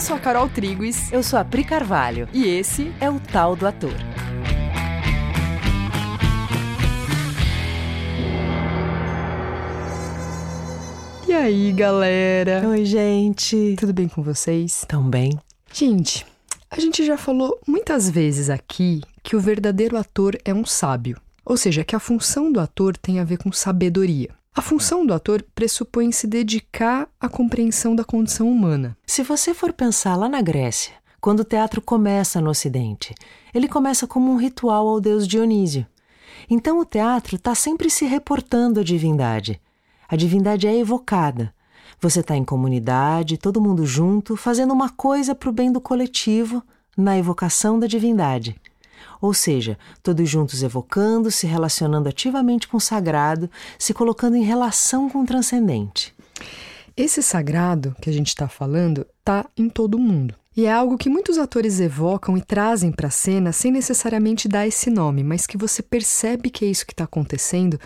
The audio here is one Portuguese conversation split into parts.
Eu sou a Carol Triguis. Eu sou a Pri Carvalho. E esse é o Tal do Ator. E aí, galera? Oi, gente. Tudo bem com vocês? Tão bem. Gente, a gente já falou muitas vezes aqui que o verdadeiro ator é um sábio. Ou seja, que a função do ator tem a ver com sabedoria. A função do ator pressupõe se dedicar à compreensão da condição humana. Se você for pensar lá na Grécia, quando o teatro começa no Ocidente, ele começa como um ritual ao deus Dionísio. Então o teatro está sempre se reportando à divindade. A divindade é evocada. Você está em comunidade, todo mundo junto, fazendo uma coisa para o bem do coletivo, na evocação da divindade. Ou seja, todos juntos evocando, se relacionando ativamente com o sagrado, se colocando em relação com o transcendente. Esse sagrado que a gente está falando está em todo mundo. E é algo que muitos atores evocam e trazem para a cena sem necessariamente dar esse nome, mas que você percebe que é isso que está acontecendo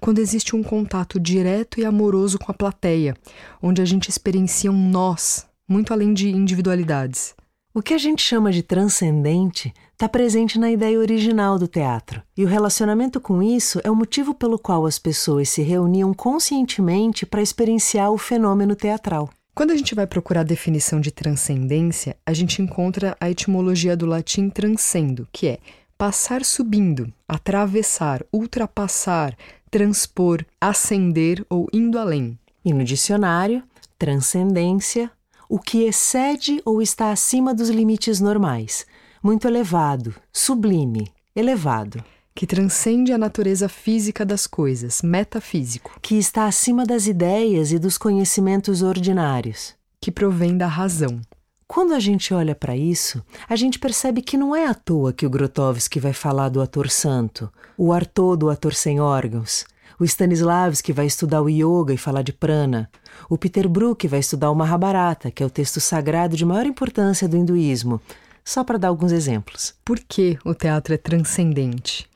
quando existe um contato direto e amoroso com a plateia, onde a gente experiencia um nós, muito além de individualidades. O que a gente chama de transcendente está presente na ideia original do teatro, e o relacionamento com isso é o motivo pelo qual as pessoas se reuniam conscientemente para experienciar o fenômeno teatral. Quando a gente vai procurar a definição de transcendência, a gente encontra a etimologia do latim transcendo, que é passar subindo, atravessar, ultrapassar, transpor, ascender ou indo além. E no dicionário, transcendência, o que excede ou está acima dos limites normais, muito elevado, sublime, elevado. Que transcende a natureza física das coisas, metafísico. Que está acima das ideias e dos conhecimentos ordinários. Que provém da razão. Quando a gente olha para isso, a gente percebe que não é à toa que o Grotowski vai falar do ator santo, o Artaud do ator sem órgãos, o Stanislavski vai estudar o yoga e falar de prana, o Peter Brook vai estudar o Mahabharata, que é o texto sagrado de maior importância do hinduísmo, só para dar alguns exemplos. Por que o teatro é transcendente?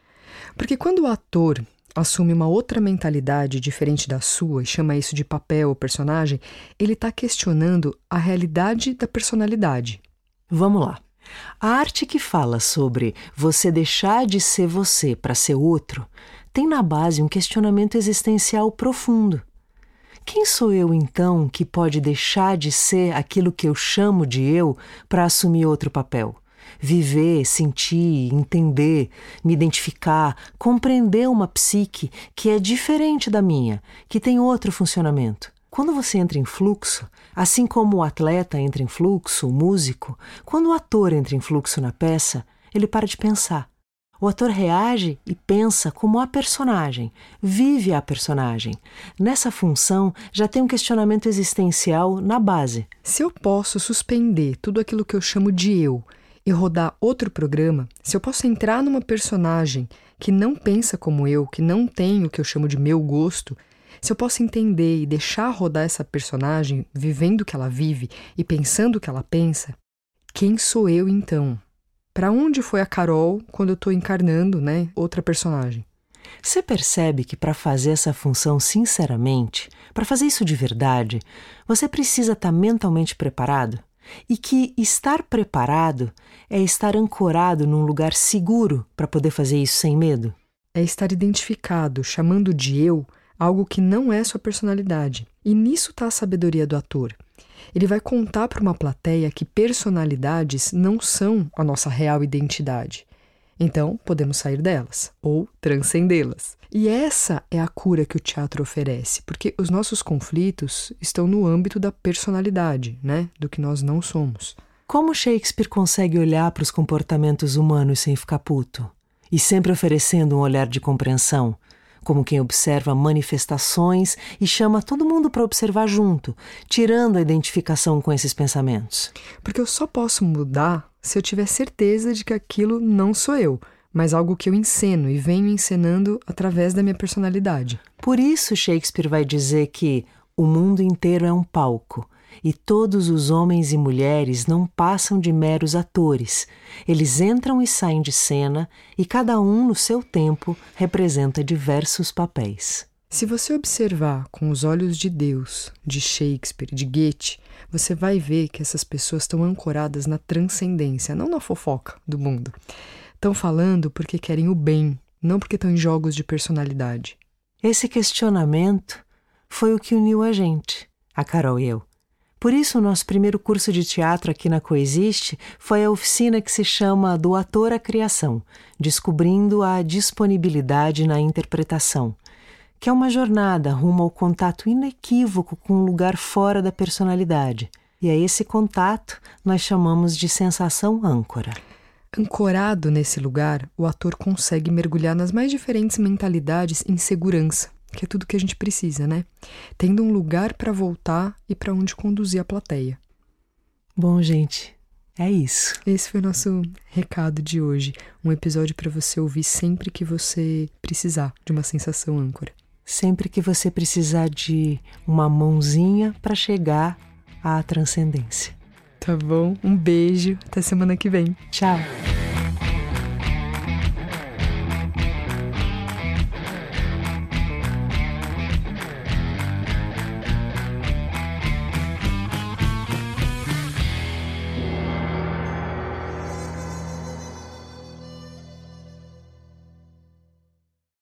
Porque quando o ator assume uma outra mentalidade diferente da sua e chama isso de papel ou personagem, ele está questionando a realidade da personalidade. Vamos lá. A arte que fala sobre você deixar de ser você para ser outro tem na base um questionamento existencial profundo. Quem sou eu então que pode deixar de ser aquilo que eu chamo de eu para assumir outro papel? viver, sentir, entender, me identificar, compreender uma psique que é diferente da minha, que tem outro funcionamento. Quando você entra em fluxo, assim como o atleta entra em fluxo, o músico, quando o ator entra em fluxo na peça, ele para de pensar. O ator reage e pensa como a personagem, vive a personagem. Nessa função já tem um questionamento existencial na base. Se eu posso suspender tudo aquilo que eu chamo de eu e rodar outro programa, se eu posso entrar numa personagem que não pensa como eu, que não tem o que eu chamo de meu gosto, se eu posso entender e deixar rodar essa personagem vivendo o que ela vive e pensando o que ela pensa, quem sou eu então? Para onde foi a Carol quando eu estou encarnando, né, outra personagem? Você percebe que para fazer essa função sinceramente, para fazer isso de verdade, você precisa estar tá mentalmente preparado? e que estar preparado é estar ancorado num lugar seguro para poder fazer isso sem medo. É estar identificado, chamando de eu algo que não é sua personalidade. E nisso está a sabedoria do ator. Ele vai contar para uma plateia que personalidades não são a nossa real identidade. Então, podemos sair delas ou transcendê-las. E essa é a cura que o teatro oferece, porque os nossos conflitos estão no âmbito da personalidade, né, do que nós não somos. Como Shakespeare consegue olhar para os comportamentos humanos sem ficar puto? E sempre oferecendo um olhar de compreensão, como quem observa manifestações e chama todo mundo para observar junto, tirando a identificação com esses pensamentos. Porque eu só posso mudar se eu tiver certeza de que aquilo não sou eu, mas algo que eu enceno e venho encenando através da minha personalidade. Por isso, Shakespeare vai dizer que o mundo inteiro é um palco e todos os homens e mulheres não passam de meros atores. Eles entram e saem de cena e cada um, no seu tempo, representa diversos papéis. Se você observar com os olhos de Deus, de Shakespeare, de Goethe, você vai ver que essas pessoas estão ancoradas na transcendência, não na fofoca do mundo. Estão falando porque querem o bem, não porque estão em jogos de personalidade. Esse questionamento foi o que uniu a gente, a Carol e eu. Por isso, o nosso primeiro curso de teatro aqui na Coexiste foi a oficina que se chama Do Ator à Criação, descobrindo a disponibilidade na interpretação que é uma jornada rumo ao contato inequívoco com um lugar fora da personalidade. E a esse contato nós chamamos de sensação âncora. Ancorado nesse lugar, o ator consegue mergulhar nas mais diferentes mentalidades em segurança, que é tudo que a gente precisa, né? Tendo um lugar para voltar e para onde conduzir a plateia. Bom, gente, é isso. Esse foi o nosso recado de hoje. Um episódio para você ouvir sempre que você precisar de uma sensação âncora sempre que você precisar de uma mãozinha para chegar à transcendência. Tá bom? Um beijo. Até semana que vem. Tchau.